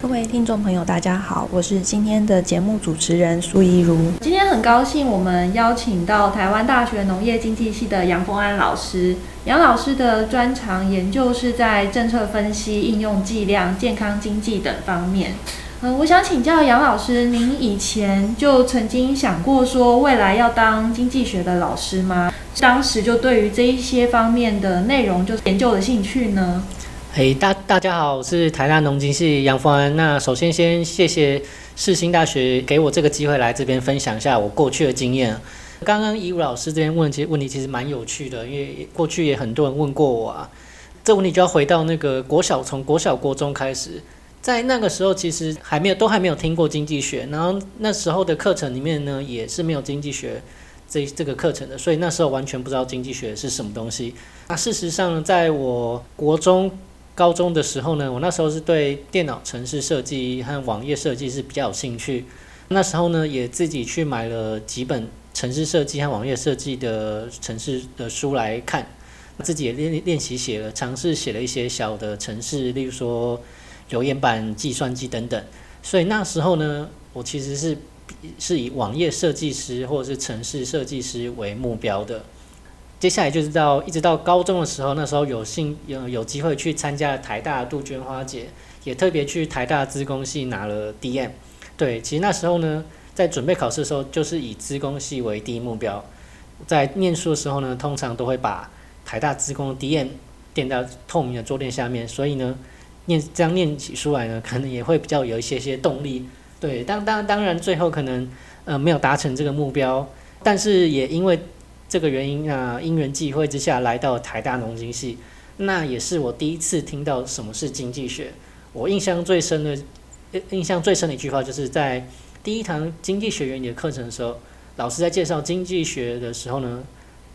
各位听众朋友，大家好，我是今天的节目主持人苏怡如。今天很高兴，我们邀请到台湾大学农业经济系的杨峰安老师。杨老师的专长研究是在政策分析、应用计量、健康经济等方面。嗯，我想请教杨老师，您以前就曾经想过说未来要当经济学的老师吗？当时就对于这一些方面的内容就是研究的兴趣呢？嘿，大大家好，我是台大农经系杨峰安。那首先先谢谢世新大学给我这个机会来这边分享一下我过去的经验。刚刚怡武老师这边问其实问题其实蛮有趣的，因为过去也很多人问过我啊。这问题就要回到那个国小，从国小国中开始，在那个时候其实还没有都还没有听过经济学，然后那时候的课程里面呢也是没有经济学这这个课程的，所以那时候完全不知道经济学是什么东西。那事实上，在我国中。高中的时候呢，我那时候是对电脑城市设计和网页设计是比较有兴趣。那时候呢，也自己去买了几本城市设计和网页设计的城市的书来看，自己也练练习写了，尝试写了一些小的城市，例如说留言板、计算机等等。所以那时候呢，我其实是是以网页设计师或者是城市设计师为目标的。接下来就是到一直到高中的时候，那时候有幸有有机会去参加台大杜鹃花节，也特别去台大资工系拿了 DM。对，其实那时候呢，在准备考试的时候，就是以资工系为第一目标。在念书的时候呢，通常都会把台大资工的 DM 垫到透明的桌垫下面，所以呢，念这样念起书来呢，可能也会比较有一些些动力。对，当当当然最后可能呃没有达成这个目标，但是也因为。这个原因啊，因缘际会之下来到台大农经系，那也是我第一次听到什么是经济学。我印象最深的，印象最深的一句话，就是在第一堂经济学原理的课程的时候，老师在介绍经济学的时候呢，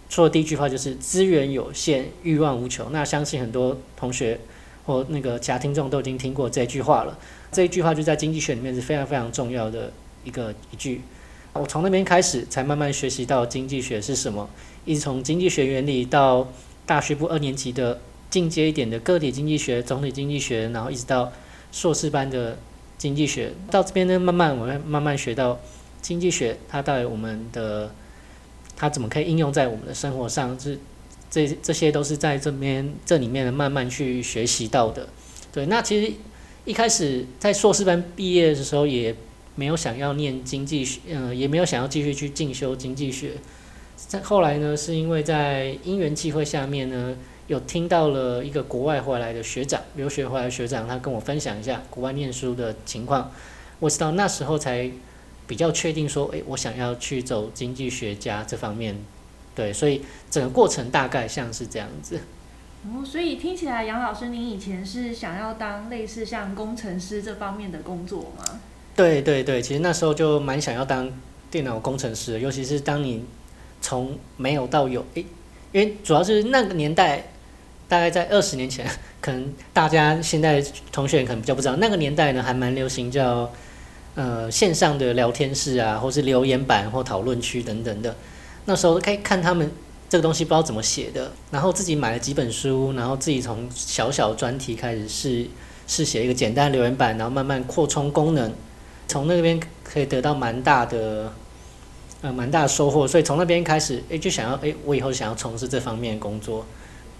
说的第一句话就是“资源有限，欲望无穷”。那相信很多同学或那个其他听众都已经听过这句话了。这一句话就在经济学里面是非常非常重要的一个一句。我从那边开始，才慢慢学习到经济学是什么，一直从经济学原理到大学部二年级的进阶一点的个体经济学、总体经济学，然后一直到硕士班的经济学。到这边呢，慢慢我会慢慢学到经济学它到底我们的它怎么可以应用在我们的生活上，这这这些都是在这边这里面慢慢去学习到的。对，那其实一开始在硕士班毕业的时候也。没有想要念经济学，嗯，也没有想要继续去进修经济学。在后来呢，是因为在因缘际会下面呢，有听到了一个国外回来的学长，留学回来的学长，他跟我分享一下国外念书的情况。我知道那时候才比较确定说，诶，我想要去走经济学家这方面。对，所以整个过程大概像是这样子。哦，所以听起来杨老师，您以前是想要当类似像工程师这方面的工作吗？对对对，其实那时候就蛮想要当电脑工程师，尤其是当你从没有到有，诶，因为主要是那个年代，大概在二十年前，可能大家现在同学可能比较不知道，那个年代呢还蛮流行叫呃线上的聊天室啊，或是留言板或讨论区等等的。那时候可以看他们这个东西不知道怎么写的，然后自己买了几本书，然后自己从小小专题开始试试写一个简单留言板，然后慢慢扩充功能。从那边可以得到蛮大的，呃，蛮大的收获，所以从那边开始，哎，就想要，哎，我以后想要从事这方面的工作。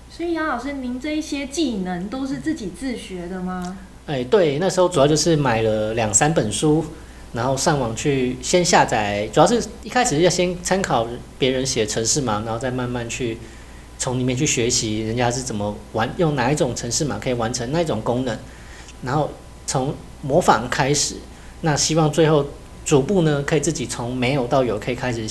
所以杨老师，您这一些技能都是自己自学的吗？哎，对，那时候主要就是买了两三本书，然后上网去先下载，主要是一开始要先参考别人写程式码，然后再慢慢去从里面去学习人家是怎么玩，用哪一种程式码可以完成那一种功能，然后从模仿开始。那希望最后逐步呢，可以自己从没有到有，可以开始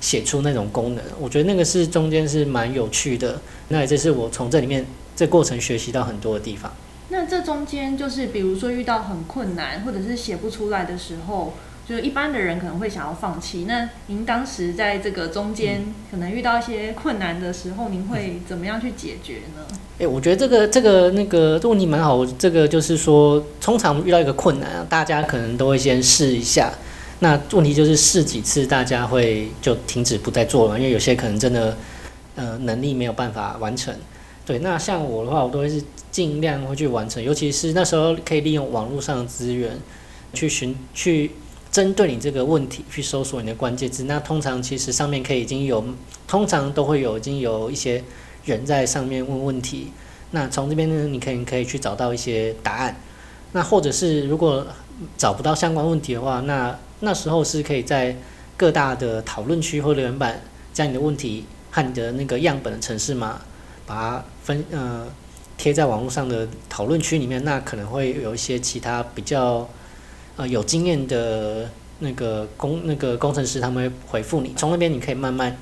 写出那种功能。我觉得那个是中间是蛮有趣的。那也是我从这里面这过程学习到很多的地方。那这中间就是比如说遇到很困难或者是写不出来的时候，就是一般的人可能会想要放弃。那您当时在这个中间可能遇到一些困难的时候，您会怎么样去解决呢？哎，我觉得这个这个那个问题蛮好。这个就是说，通常遇到一个困难啊，大家可能都会先试一下。那问题就是试几次，大家会就停止不再做了，因为有些可能真的呃能力没有办法完成。对，那像我的话，我都会是尽量会去完成，尤其是那时候可以利用网络上的资源去寻去针对你这个问题去搜索你的关键字。那通常其实上面可以已经有，通常都会有已经有一些人在上面问问题。那从这边呢，你可以可以去找到一些答案。那或者是如果找不到相关问题的话，那那时候是可以在各大的讨论区或留言板将你的问题和你的那个样本的城市码。把它分呃贴在网络上的讨论区里面，那可能会有一些其他比较呃有经验的那个工那个工程师，他们会回复你。从那边你可以慢慢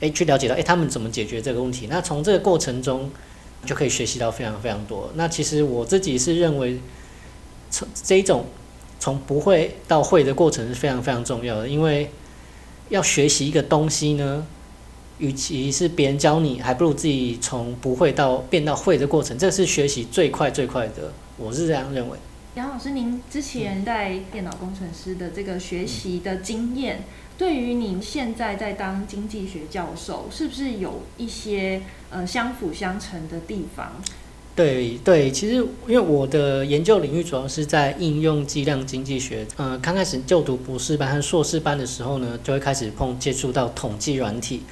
诶去了解到诶他们怎么解决这个问题。那从这个过程中就可以学习到非常非常多。那其实我自己是认为从这一种从不会到会的过程是非常非常重要的，因为要学习一个东西呢。与其是别人教你，还不如自己从不会到变到会的过程，这是学习最快最快的。我是这样认为。杨老师，您之前在电脑工程师的这个学习的经验，对于您现在在当经济学教授，是不是有一些呃相辅相成的地方？对对，其实因为我的研究领域主要是在应用计量经济学。呃，刚开始就读博士班和硕士班的时候呢，就会开始碰接触到统计软体。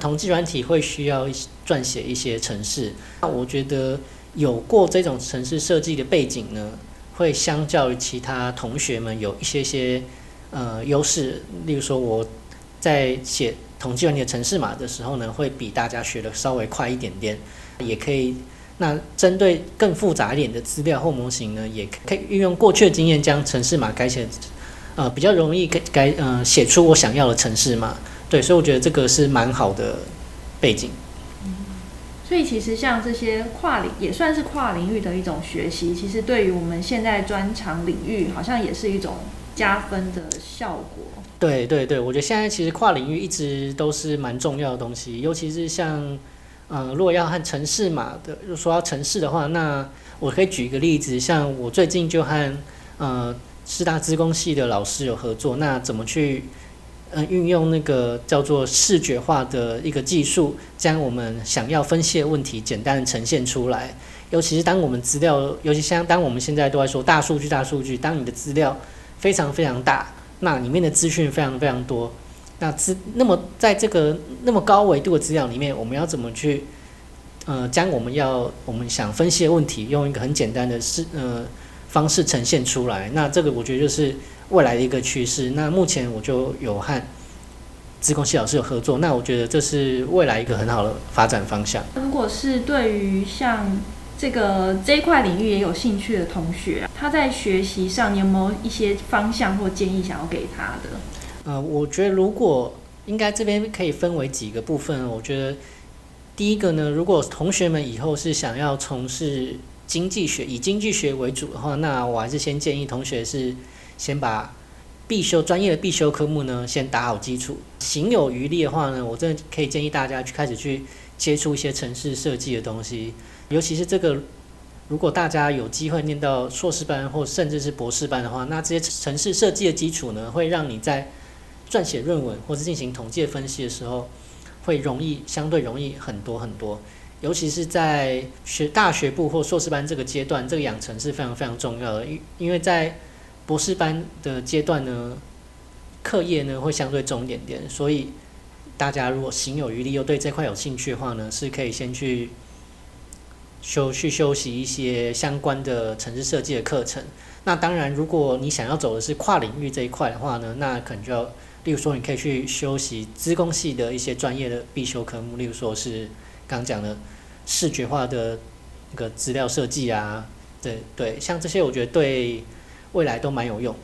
统计软体会需要撰写一些程式，那我觉得有过这种程式设计的背景呢，会相较于其他同学们有一些些呃优势。例如说，我在写统计软体的城市码的时候呢，会比大家学的稍微快一点点。也可以，那针对更复杂一点的资料或模型呢，也可以运用过去的经验，将城市码改写，呃，比较容易改改呃写出我想要的城市码。对，所以我觉得这个是蛮好的背景。所以其实像这些跨领也算是跨领域的一种学习，其实对于我们现在专长领域，好像也是一种加分的效果。对对对，我觉得现在其实跨领域一直都是蛮重要的东西，尤其是像，呃，如果要和城市嘛的，就说到城市的话，那我可以举一个例子，像我最近就和呃师大资工系的老师有合作，那怎么去？嗯，运用那个叫做视觉化的一个技术，将我们想要分析的问题简单的呈现出来。尤其是当我们资料，尤其像当我们现在都在说大数据、大数据，当你的资料非常非常大，那里面的资讯非常非常多，那资那么在这个那么高维度的资料里面，我们要怎么去呃将我们要我们想分析的问题，用一个很简单的视呃方式呈现出来？那这个我觉得就是。未来的一个趋势，那目前我就有和自工系老师有合作，那我觉得这是未来一个很好的发展方向。如果是对于像这个这一块领域也有兴趣的同学，他在学习上你有没有一些方向或建议想要给他的？呃，我觉得如果应该这边可以分为几个部分。我觉得第一个呢，如果同学们以后是想要从事经济学，以经济学为主的话，那我还是先建议同学是。先把必修专业的必修科目呢，先打好基础。行有余力的话呢，我真的可以建议大家去开始去接触一些城市设计的东西。尤其是这个，如果大家有机会念到硕士班或甚至是博士班的话，那这些城市设计的基础呢，会让你在撰写论文或是进行统计分析的时候，会容易相对容易很多很多。尤其是在学大学部或硕士班这个阶段，这个养成是非常非常重要的。因因为在博士班的阶段呢，课业呢会相对重一点点，所以大家如果行有余力又对这块有兴趣的话呢，是可以先去休去修习一些相关的城市设计的课程。那当然，如果你想要走的是跨领域这一块的话呢，那可能就要，例如说你可以去修习资工系的一些专业的必修科目，例如说是刚讲的视觉化的那个资料设计啊，对对，像这些我觉得对。未来都蛮有用。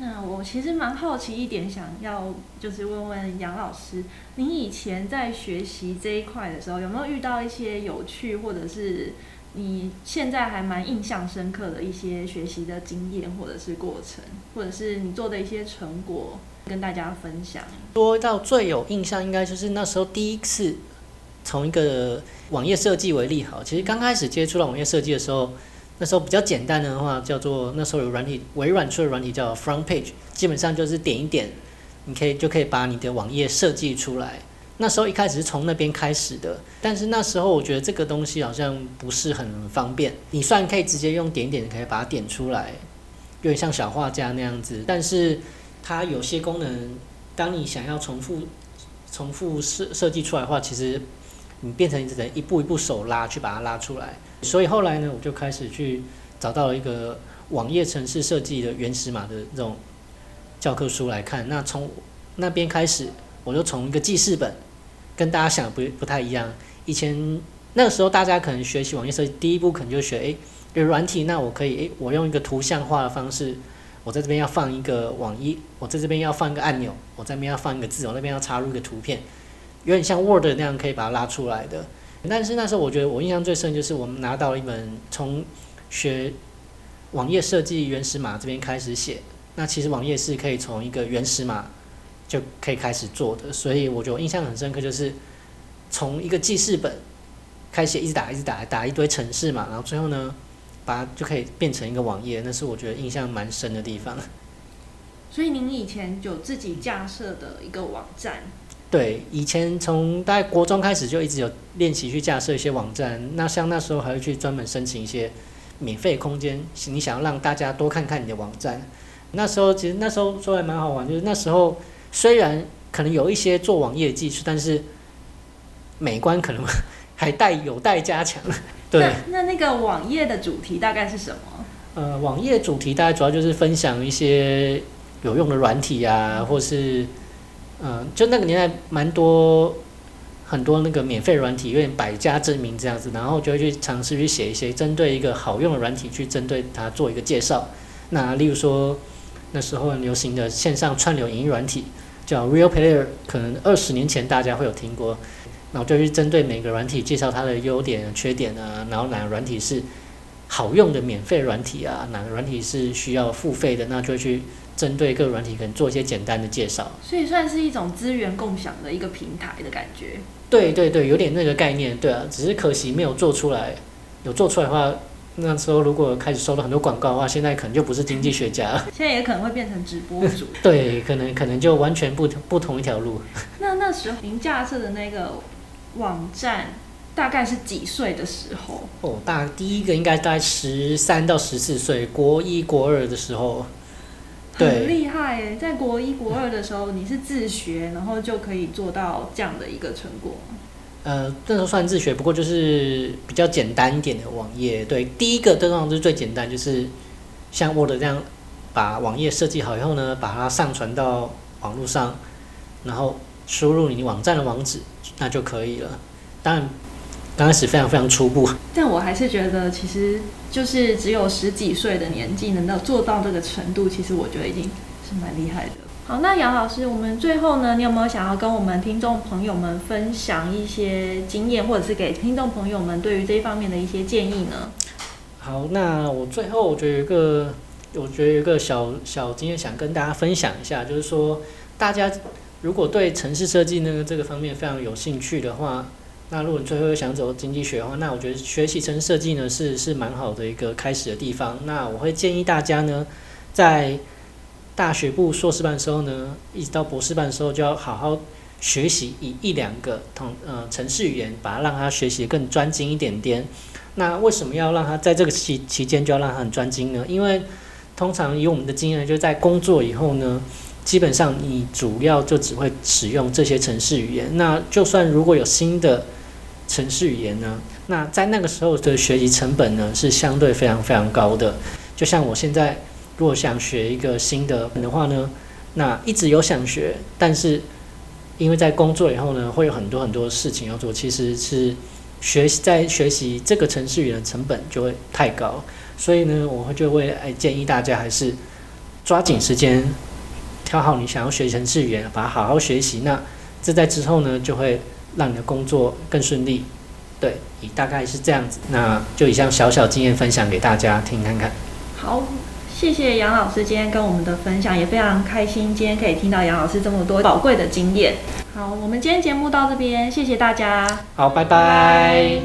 那我其实蛮好奇一点，想要就是问问杨老师，您以前在学习这一块的时候，有没有遇到一些有趣或者是你现在还蛮印象深刻的一些学习的经验，或者是过程，或者是你做的一些成果，跟大家分享。说到最有印象，应该就是那时候第一次从一个网页设计为例，好，其实刚开始接触到网页设计的时候，那时候比较简单的话，叫做那时候有软体，微软出的软体叫 Front Page，基本上就是点一点，你可以就可以把你的网页设计出来。那时候一开始是从那边开始的，但是那时候我觉得这个东西好像不是很方便。你虽然可以直接用点一点可以把它点出来，有点像小画家那样子，但是它有些功能，当你想要重复、重复设设计出来的话，其实你变成只能一步一步手拉去把它拉出来。所以后来呢，我就开始去找到了一个网页程式设计的原始码的这种教科书来看。那从那边开始，我就从一个记事本。跟大家想的不不太一样。以前那个时候，大家可能学习网页设计，第一步可能就学，诶，有软体，那我可以，诶，我用一个图像化的方式，我在这边要放一个网页，我在这边要放一个按钮，我这边要放一个字，我那边要插入一个图片，有点像 Word 那样可以把它拉出来的。但是那时候我觉得我印象最深就是我们拿到了一本从学网页设计原始码这边开始写，那其实网页是可以从一个原始码。就可以开始做的，所以我觉得印象很深刻，就是从一个记事本开始，一直打，一直打，打一堆程式嘛，然后最后呢，把它就可以变成一个网页，那是我觉得印象蛮深的地方。所以您以前有自己架设的一个网站？对，以前从大概国中开始就一直有练习去架设一些网站，那像那时候还会去专门申请一些免费空间，你想要让大家多看看你的网站。那时候其实那时候说还蛮好玩，就是那时候。虽然可能有一些做网页技术，但是美观可能还带有待加强。对，那那个网页的主题大概是什么？呃，网页主题大概主要就是分享一些有用的软体啊，或是嗯，就那个年代蛮多很多那个免费软体，有点百家争鸣这样子，然后就会去尝试去写一些针对一个好用的软体去针对它做一个介绍。那例如说。那时候很流行的线上串流影音软体叫 Real Player，可能二十年前大家会有听过。然后就去针对每个软体介绍它的优点、缺点啊，然后哪个软体是好用的免费软体啊，哪个软体是需要付费的，那就去针对各个软体可能做一些简单的介绍。所以算是一种资源共享的一个平台的感觉。对对对，有点那个概念，对啊，只是可惜没有做出来。有做出来的话。那时候如果开始收了很多广告的话，现在可能就不是经济学家了。现在也可能会变成直播主。对，可能可能就完全不同不同一条路。那那时候您架设的那个网站大概是几岁的时候？哦，大第一个应该大概十三到十四岁，国一国二的时候。很厉害耶，在国一国二的时候，你是自学，然后就可以做到这样的一个成果。呃，那时候算自学，不过就是比较简单一点的网页。对，第一个通常是最简单，就是像 Word 这样把网页设计好以后呢，把它上传到网络上，然后输入你网站的网址，那就可以了。当然，刚开始非常非常初步。但我还是觉得，其实就是只有十几岁的年纪能到做到这个程度，其实我觉得已经是蛮厉害的。好，那杨老师，我们最后呢，你有没有想要跟我们听众朋友们分享一些经验，或者是给听众朋友们对于这一方面的一些建议呢？好，那我最后我觉得有一个，我觉得有一个小小经验想跟大家分享一下，就是说，大家如果对城市设计呢这个方面非常有兴趣的话，那如果你最后想走经济学的话，那我觉得学习城市设计呢是是蛮好的一个开始的地方。那我会建议大家呢，在大学部硕士班的时候呢，一直到博士班的时候，就要好好学习以一两个同呃城市语言，把它让他学习更专精一点点。那为什么要让他在这个期期间就要让他很专精呢？因为通常以我们的经验，就在工作以后呢，基本上你主要就只会使用这些城市语言。那就算如果有新的程式语言呢，那在那个时候的学习成本呢是相对非常非常高的。就像我现在。如果想学一个新的的话呢，那一直有想学，但是因为在工作以后呢，会有很多很多事情要做，其实是学习在学习这个程序员的成本就会太高，所以呢，我会就会哎建议大家还是抓紧时间挑好你想要学程序员，把它好好学习，那这在之后呢就会让你的工作更顺利，对，以大概是这样子，那就以像小小经验分享给大家听看看。好，谢谢杨老师今天跟我们的分享，也非常开心今天可以听到杨老师这么多宝贵的经验。好，我们今天节目到这边，谢谢大家。好，拜拜